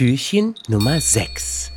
Türchen Nummer 6.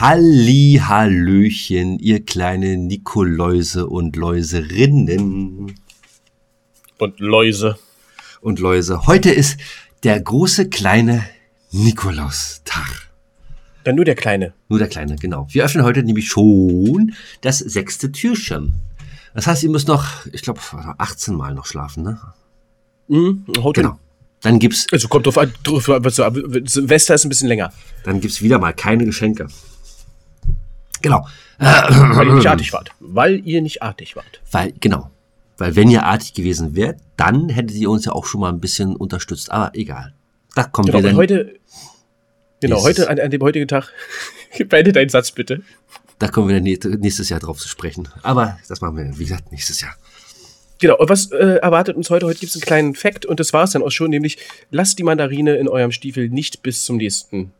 Halli, Hallöchen, ihr kleine Nikoläuse und Läuserinnen Und Läuse. und Läuse. Heute ist der große kleine Nikolaustag. Dann nur der Kleine. Nur der kleine, genau. Wir öffnen heute nämlich schon das sechste Türchen. Das heißt, ihr müsst noch, ich glaube, 18 Mal noch schlafen, ne? Mhm, hin. Genau. Dann gibt's, Also kommt drauf an, drauf an, aber Silvester ist ein bisschen länger, dann gibt's wieder mal keine Geschenke. Genau. weil ihr nicht artig wart. Weil ihr nicht artig wart. Weil, genau. Weil wenn ihr artig gewesen wärt, dann hättet ihr uns ja auch schon mal ein bisschen unterstützt. Aber egal. Da kommen Genau, wir dann, heute, genau, heute, an, an dem heutigen Tag, beende deinen Satz bitte. da kommen wir dann nä- nächstes Jahr drauf zu sprechen. Aber das machen wir, wie gesagt, nächstes Jahr. Genau, was äh, erwartet uns heute? Heute gibt es einen kleinen Fact und das war es dann auch schon, nämlich lasst die Mandarine in eurem Stiefel nicht bis zum nächsten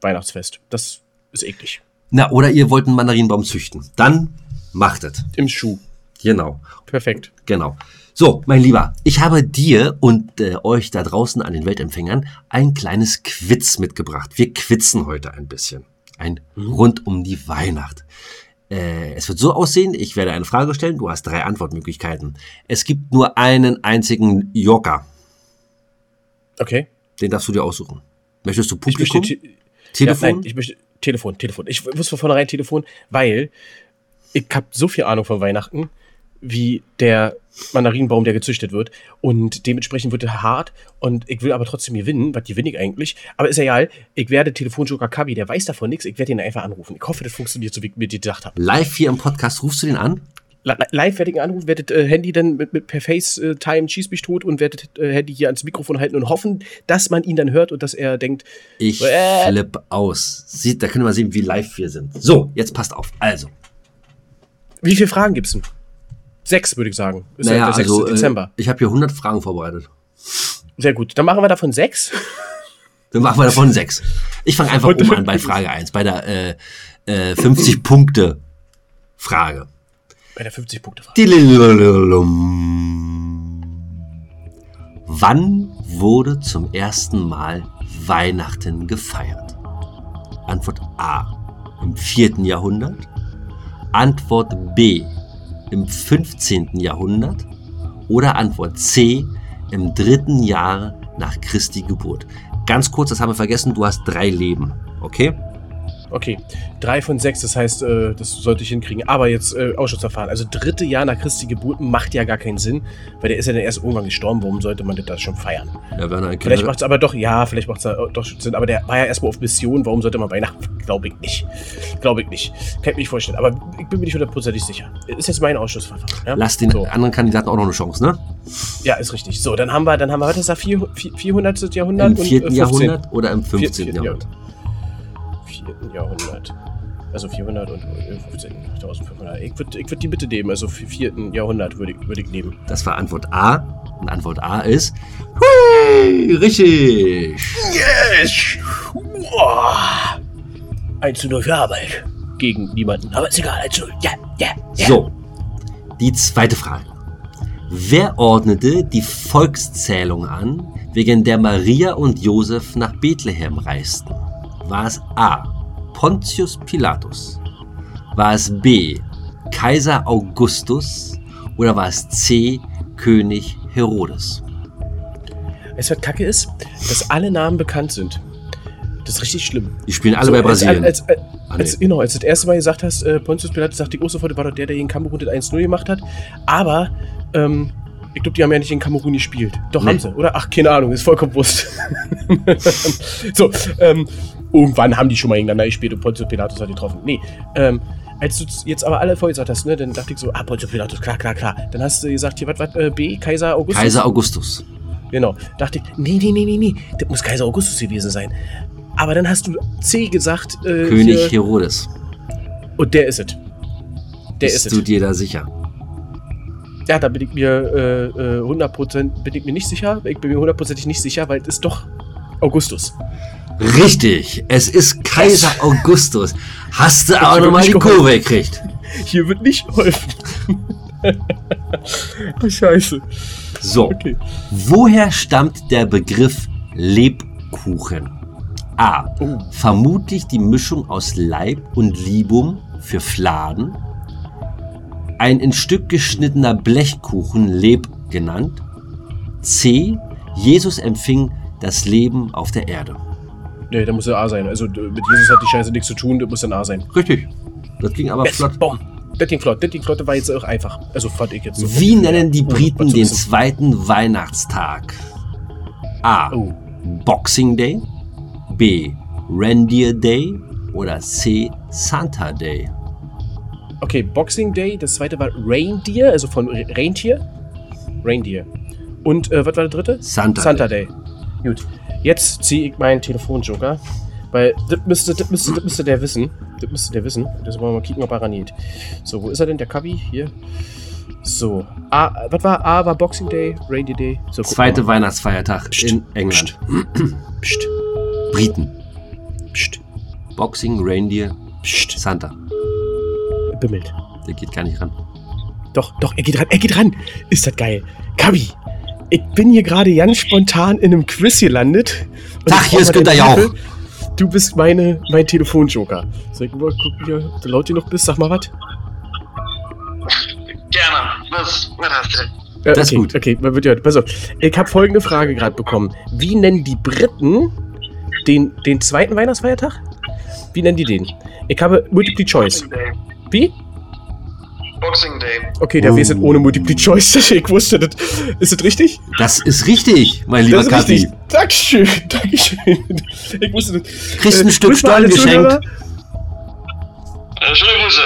Weihnachtsfest. Das ist eklig. Na, oder ihr wollt einen Mandarinenbaum züchten. Dann macht es. Im Schuh. Genau. Perfekt. Genau. So, mein Lieber, ich habe dir und äh, euch da draußen an den Weltempfängern ein kleines Quiz mitgebracht. Wir quitzen heute ein bisschen. Ein rund um die Weihnacht. Äh, es wird so aussehen, ich werde eine Frage stellen, du hast drei Antwortmöglichkeiten. Es gibt nur einen einzigen Joker. Okay. Den darfst du dir aussuchen. Möchtest du Ich möchte, Publikum? te- Telefon? Ja, nein, ich möchte Telefon, Telefon. Ich muss von vornherein Telefon, weil ich habe so viel Ahnung von Weihnachten, wie der Mandarinenbaum, der gezüchtet wird. Und dementsprechend wird er hart. Und ich will aber trotzdem gewinnen. Was gewinne ich eigentlich? Aber ist ja egal. Ich werde Telefonjoker Kabi, der weiß davon nichts. Ich werde ihn einfach anrufen. Ich hoffe, das funktioniert so, wie ich mir gedacht habe. Live hier im Podcast, rufst du den an? Li- Live werde ich ihn anrufen, werde das äh, Handy dann mit, mit per FaceTime schieß mich tot und werde das äh, Handy hier ans Mikrofon halten und hoffen, dass man ihn dann hört und dass er denkt, Ich Äh. flipp aus. Sieht, da können wir sehen, wie live wir sind. So, jetzt passt auf. Also, wie viele Fragen gibt's denn? Sechs, würde ich sagen. Ist ja naja, der 6. also, äh, Dezember. ich habe hier 100 Fragen vorbereitet. Sehr gut. Dann machen wir davon sechs. Dann machen wir davon sechs. Ich fange einfach oben an bei Frage 1, bei der äh, äh, 50-Punkte-Frage. Bei der 50-Punkte-Frage. Wann wurde zum ersten Mal Weihnachten gefeiert? Antwort A. Im 4. Jahrhundert. Antwort B. Im 15. Jahrhundert. Oder Antwort C. Im dritten Jahr nach Christi Geburt. Ganz kurz, das haben wir vergessen, du hast drei Leben. Okay? Okay. Drei von sechs, das heißt, äh, das sollte ich hinkriegen. Aber jetzt äh, Ausschussverfahren. Also dritte Jahr nach Christi Geburt macht ja gar keinen Sinn, weil der ist ja dann erst irgendwann gestorben. Warum sollte man das da schon feiern? Ja, Werner, ein Vielleicht macht es aber doch, ja, vielleicht macht es doch Sinn. Aber der war ja erstmal auf Mission. Warum sollte man Weihnachten? Glaube ich nicht. Glaube ich nicht. Kann ich mir nicht vorstellen. Aber ich bin mir nicht hundertprozentig sicher. Ist jetzt mein Ausschussverfahren. Ja? Lass den so. anderen Kandidaten auch noch eine Chance, ne? Ja, ist richtig. So, dann haben wir, dann haben wir, was ist da, Vier- vier- 400. Jahrhundert? Im und, 4. äh, 15. Jahrhundert oder im 15. Vier- vierten Jahrhundert? 4. Jahrhundert. Also 400 und äh, 15, 1500. Ich würde ich würd die bitte nehmen. Also 4. Jahrhundert würde ich, würd ich nehmen. Das war Antwort A. Und Antwort A ist. Hui, richtig. Yes! Wow. 1 zu 0 für Arbeit. Gegen niemanden. Aber ist egal, 1 zu 0. Ja, ja, ja. So, die zweite Frage. Wer ordnete die Volkszählung an, wegen der Maria und Josef nach Bethlehem reisten? War es A. Pontius Pilatus? War es B. Kaiser Augustus? Oder war es C. König Herodes? Du, was kacke ist? Dass alle Namen bekannt sind. Das ist richtig schlimm. Die spielen alle So, bei Brasilien. Als, als, Ah, als, nee. genau, als du das erste Mal gesagt hast, äh, Pontius Pilatus, dachte ich auch sofort, war doch der, der in Kamerun das 1-0 gemacht hat. Aber, ähm, ich glaube, die haben ja nicht in Kamerun gespielt. Doch, Nee. haben sie, oder? Ach, keine Ahnung, ist vollkommen bewusst. so, ähm, irgendwann haben die schon mal gegeneinander gespielt und Pontius Pilatus hat getroffen. Nee, ähm, als du jetzt aber alle vorher gesagt hast, ne, dann dachte ich so, ah, Pontius Pilatus, klar, klar, klar. Dann hast du gesagt, hier, was, was, äh, B, Kaiser Augustus? Kaiser Augustus. Genau. Dachte ich, nee, nee, nee, nee, nee, das muss Kaiser Augustus gewesen sein. Aber dann hast du C gesagt. Äh, König hier, Herodes. und der ist es. Der Bist ist du es. dir da sicher? Ja, da bin ich mir äh, äh, 100% bin ich mir nicht sicher. Ich bin mir hundertprozentig nicht sicher, weil es ist doch Augustus. Richtig, es ist Kaiser Augustus. Hast du aber nochmal die. Kurve gekriegt. Hier wird nicht geholfen. oh, scheiße. So, Okay. woher stammt der Begriff Blechkuchen. A. Oh. Vermutlich die Mischung aus Leib und Libum für Fladen. Ein in Stück geschnittener Blechkuchen, Leb genannt. C. Jesus empfing das Leben auf der Erde. Nee, da muss ja A sein. Also mit Jesus hat die Scheiße nichts zu tun, das muss dann A sein. Richtig. Das ging aber flott. Boom. Das ging flott. Das ging flott, war jetzt auch einfach. Also fand ich jetzt so. Wie nennen die Briten zu den zweiten Weihnachtstag? A. Oh. Boxing Day. B. Reindeer Day. Oder C. Santa Day. Okay, Boxing Day, das zweite war Reindeer, also von Re- Rentier. Reindeer. Und äh, was war der dritte? Santa, Santa Day. Gut. Jetzt ziehe ich meinen Telefonjoker. Weil das müsste, das, müsste, das müsste der wissen. Das müsste der wissen. Das wollen wir mal kicken, ob er raniert. So, wo ist er denn, der Kabi? Hier. So. A, was war A? War Boxing Day, Reindeer Day? So, Zweite. Weihnachtsfeiertag Psst, in England. Psst, Briten. psst, Boxing, Reindeer, psst. Santa. Bimmelt. Der geht gar nicht ran. Doch, doch, er geht ran, er geht ran. Ist das geil. Kabi, ich bin hier gerade ganz spontan in einem Quiz gelandet. Ich hier ist Günther Jauch. Du bist meine, mein Telefonjoker. Soll ich mal gucken, hier, ob du laut genug bist? Sag mal was. Gerne. Was, was hast du denn? Ja, Das ist okay, gut. Okay, man wird ja, pass auf. Ich habe folgende Frage gerade bekommen. Wie nennen die Briten den, den zweiten Weihnachtsfeiertag? Wie nennen die den? Ich habe Multiple Choice. Wie? Boxing Day. Okay, der Oh. weiß es ohne Multiple Choice. Ich wusste das. Ist das richtig? Das ist richtig, mein lieber das ist Kapi. richtig. Dankeschön, Dankeschön. Ich wusste das. Kriegst ein Äh, Stück Stollen geschenkt. Äh, schöne Grüße.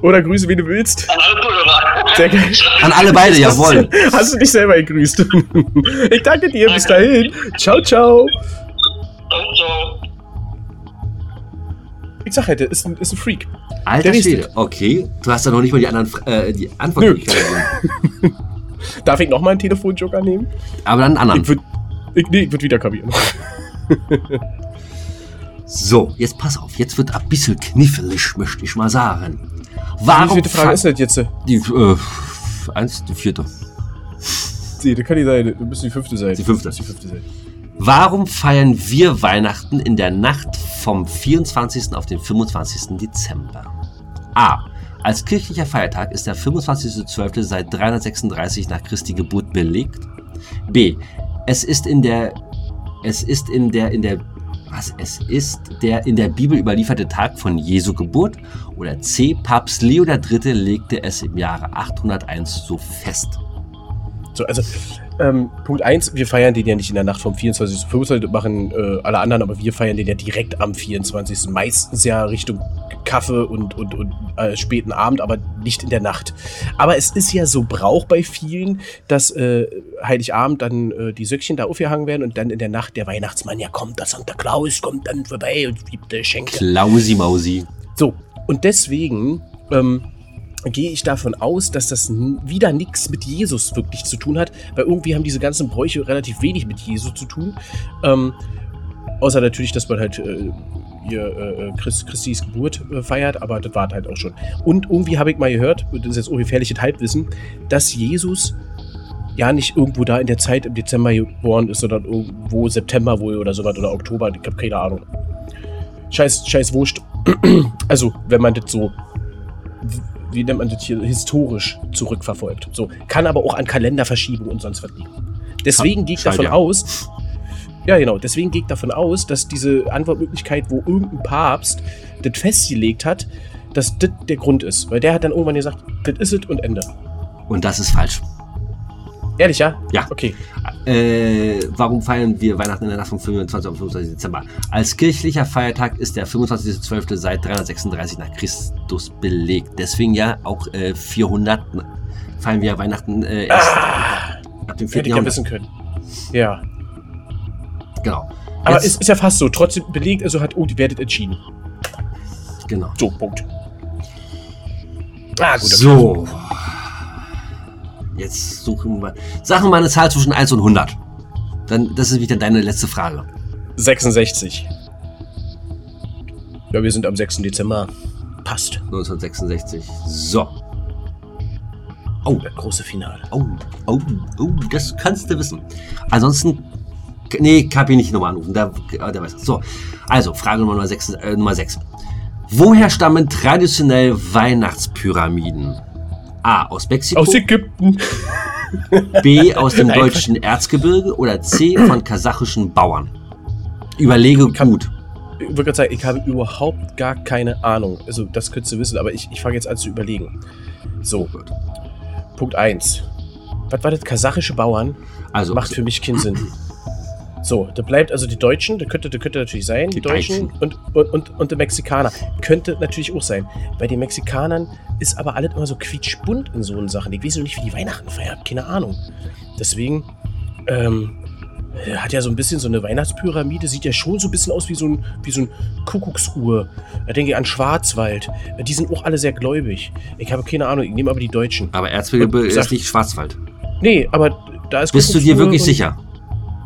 Oder grüße, wie du willst. An alle Zuhörer. Sehr geil. An alle beide, jawohl. Hast, hast du dich selber gegrüßt? Ich danke dir. Bis dahin. Ciao, ciao. Ciao, ciao. Ich sag halt, der ist ein, ist ein Freak. Alter Schwede. Okay, du hast ja noch nicht mal die anderen äh, die Antwort Nö. gegeben. Darf ich nochmal einen Telefonjoker nehmen? Aber dann einen Ich anderen. würde ich, nee, ich würd wieder kapieren. So, jetzt pass auf. Jetzt wird ein bisschen knifflig, möchte ich mal sagen. Wie Warum viele Frage ist das jetzt? Die, äh, eins, die vierte. Nee, das kann nicht sein. Das müsste die fünfte sein. Die fünfte. Das die fünfte sein. Warum feiern wir Weihnachten in der Nacht vom 24. auf den 25. Dezember? A. Als kirchlicher Feiertag ist der 25.12. seit 336 nach Christi Geburt belegt. B. Es ist in der es ist in der in der was es ist der in der Bibel überlieferte Tag von Jesu Geburt oder C. Papst Leo III. legte es im Jahre 801 so fest. So, also, ähm, Punkt 1, wir feiern den ja nicht in der Nacht vom 24. zum 25. Das machen äh, alle anderen, aber wir feiern den ja direkt am 24. Meistens ja Richtung Kaffee und, und, und äh, späten Abend, aber nicht in der Nacht. Aber es ist ja so Brauch bei vielen, dass äh, Heiligabend dann äh, die Söckchen da aufgehangen werden und dann in der Nacht der Weihnachtsmann ja kommt, der Santa Claus kommt dann vorbei und gibt äh, Geschenke. Klausi Mausi. So, und deswegen ähm, gehe ich davon aus, dass das wieder nichts mit Jesus wirklich zu tun hat, weil irgendwie haben diese ganzen Bräuche relativ wenig mit Jesus zu tun. Ähm, außer natürlich, dass man halt äh, hier äh, Christ, Christis Geburt äh, feiert, aber das war halt auch schon. Und irgendwie habe ich mal gehört, das ist jetzt ungefährliches Halbwissen, dass Jesus ja nicht irgendwo da in der Zeit im Dezember geboren ist, sondern irgendwo September wohl oder sowas oder Oktober, ich habe keine Ahnung. Scheiß, scheiß Wurscht. Also, wenn man das so, wie nennt man das hier, historisch zurückverfolgt. So, kann aber auch an Kalenderverschiebung und sonst was liegen. Deswegen gehe ich davon ja. aus, ja genau, deswegen gehe ich davon aus, dass diese Antwortmöglichkeit, wo irgendein Papst das festgelegt hat, dass das der Grund ist. Weil der hat dann irgendwann gesagt, das ist es und Ende. Und das ist falsch. Ehrlich, ja? Ja. Okay. Äh, warum feiern wir Weihnachten in der Nacht vom 25. auf 25. Dezember? Als kirchlicher Feiertag ist der 25.12. seit 336 nach Christus belegt. Deswegen ja auch äh, 400 feiern wir Weihnachten äh, erst ab dem 4. Hätte ich ja wissen können. Ja. Genau. Aber es ist ja fast so. Trotzdem belegt, also hat, oh, die werdet entschieden. genau. So, Punkt. Ah, gut. So. Jetzt suchen wir. Wir mal eine Zahl zwischen 1 und 100. Dann, das ist wieder deine letzte Frage. 66. Ja, wir sind am 6. Dezember. Passt. 1966. So. Oh, das große Finale. Oh, oh, oh, das kannst du wissen. Ansonsten Nee, Kapi nicht nochmal anrufen. Der, der weiß das. So, also Frage Nummer 6. Äh, Nummer 6. Woher stammen traditionell Weihnachtspyramiden? A. Aus Mexiko. Aus Ägypten. B. Aus dem deutschen Erzgebirge. Oder C. Von kasachischen Bauern. Überlege kann- gut. Ich wollte gerade sagen, ich habe überhaupt gar keine Ahnung. Also, das könntest du wissen, aber ich, ich fange jetzt an zu überlegen. So, Punkt 1. Was war das? Kasachische Bauern? Also, Macht für mich keinen Sinn. So, da bleibt also die Deutschen, da könnte, da könnte natürlich sein, die, Die Deutschen und, und, und, und die Mexikaner. Könnte natürlich auch sein. Bei den Mexikanern ist aber alles immer so quietschbunt in so einen Sachen. Ich weiß noch nicht, wie die Weihnachten feiern, keine Ahnung. Deswegen, ähm, hat ja so ein bisschen so eine Weihnachtspyramide, sieht ja schon so ein bisschen aus wie so ein, wie so ein Kuckucksuhr. Da denke ich an Schwarzwald. Die sind auch alle sehr gläubig. Ich habe keine Ahnung, ich nehme aber die Deutschen. aber Erzgebirge ist nicht Schwarzwald. Nee, aber da ist Bist du dir wirklich sicher?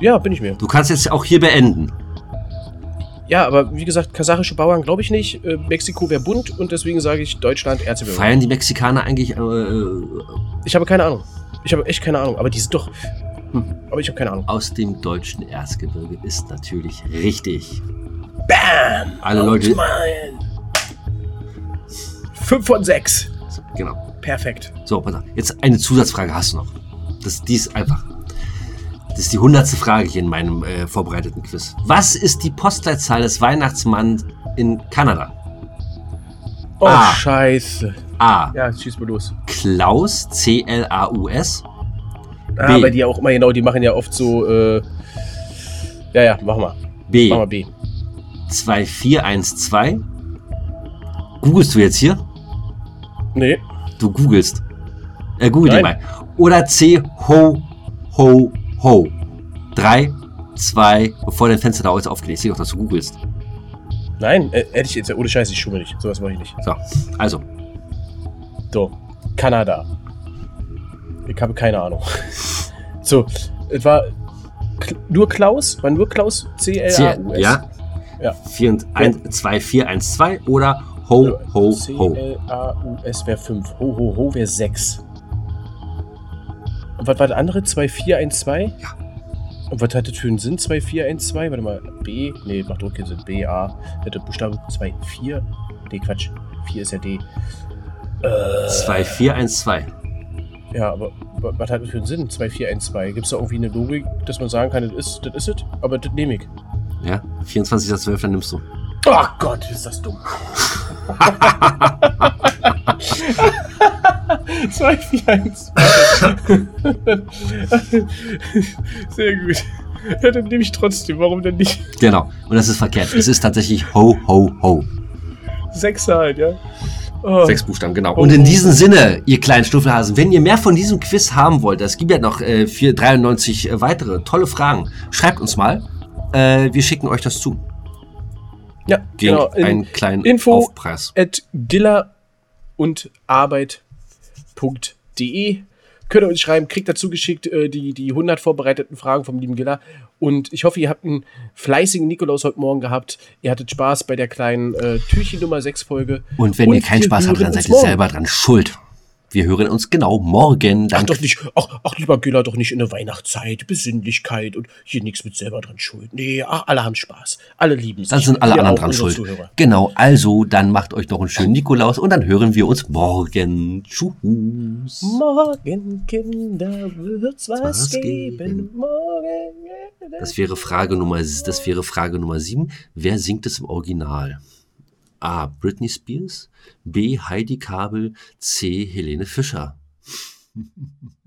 Ja, bin ich mir. Du kannst jetzt auch hier beenden. Ja, aber wie gesagt, kasachische Bauern glaube ich nicht. Äh, Mexiko wäre bunt und deswegen sage ich Deutschland, Erzgebirge. Feiern die Mexikaner eigentlich äh, Ich habe keine Ahnung. Ich habe echt keine Ahnung. Aber die sind doch. Hm, aber ich habe keine Ahnung. aus dem deutschen Erzgebirge? Ist natürlich richtig. Bam! Alle Leute- Outmine. Fünf von sechs. Genau. Perfekt. So, pass auf. Jetzt eine Zusatzfrage hast du noch. Das, die ist einfach. Das ist die hundertste Frage hier in meinem äh, vorbereiteten Quiz. Was ist die Postleitzahl des Weihnachtsmanns in Kanada? Oh, Ah. scheiße. A. Ja, schieß mal los. Klaus, C-L-A-U-S. Ah, bei dir auch immer genau, die machen ja oft so, äh. Ja, ja, mach mal. B. Mach mal B. 2412. Googlest du jetzt hier? Nee. Du googelst. Äh, google dir Nein. mal. Oder C. Ho, ho, ho. 3, 2, bevor dein Fenster da jetzt aufgeht. Ich sehe doch, dass du googelst. Nein, äh, hätte ich jetzt. Ohne Scheiße, ich schumme nicht. Sowas mache ich nicht. So, also. So, Kanada. Ich habe keine Ahnung. So, es war nur Klaus? War nur Klaus? C, C-L-A-U-S? ja. Ja. 4 und 1, 2, 4, 1, 2 oder ho, ho, ho. C-L-A-U-S wäre 5. Ho, ho, ho wäre 6. Und was war das andere? 2, 4, 1, 2? Ja. Und was hat das für einen Sinn? 2, 4, 1, 2? Warte mal. B? Nee, macht doch keinen Sinn. B, A. Hätte Buchstabe 2, 4. D, Quatsch. 4 ist ja D. Äh, 2, 4, 1, 2. Ja, aber wa- was hat das für einen Sinn? 2, 4, 1, 2. Gibt es da irgendwie eine Logik, dass man sagen kann, das ist das ist es? Aber das nehme ich. Ja, 24.12. dann nimmst du. Oh Gott, ist das dumm. 2, 4, 1, 2. Sehr gut. Ja, dann nehme ich trotzdem. Warum denn nicht? Genau. Und das ist verkehrt. Es ist tatsächlich ho, ho, ho. Sechs halt, ja. Oh. Sechs Buchstaben, genau. Und in diesem Sinne, ihr kleinen Stuffelhasen, wenn ihr mehr von diesem Quiz haben wollt, es gibt ja noch äh, 4, 93 äh, weitere tolle Fragen, schreibt uns mal. Äh, wir schicken euch das zu. Ja, Gegen genau. In, einen kleinen Info- Aufpreis. at giller und arbeit.de. Könnt ihr uns schreiben, kriegt dazu geschickt äh, die, die 100 vorbereiteten Fragen vom lieben Giller. Und ich hoffe, ihr habt einen fleißigen Nikolaus heute Morgen gehabt. Ihr hattet Spaß bei der kleinen äh, Türchen Nummer 6 Folge. Und wenn ihr keinen Spaß habt, dann seid ihr selber dran schuld. Wir hören uns genau morgen. Ach Dann doch nicht, ach, ach lieber Giller, doch nicht in der Weihnachtszeit, Besinnlichkeit und hier nichts mit selber dran schuld. Nee, ach, alle haben Spaß. Alle lieben sich. Dann sind alle Wir anderen dran schuld. Zuhörer. Genau, also dann macht euch noch einen schönen Nikolaus und dann hören wir uns morgen. Tschüss. Morgen, Kinder, wird's was, Was geben. geben. Morgen. Das wäre Frage Nummer, das wäre Frage Nummer 7. Wer singt es im Original? A. Britney Spears. B. Heidi Kabel. C. Helene Fischer.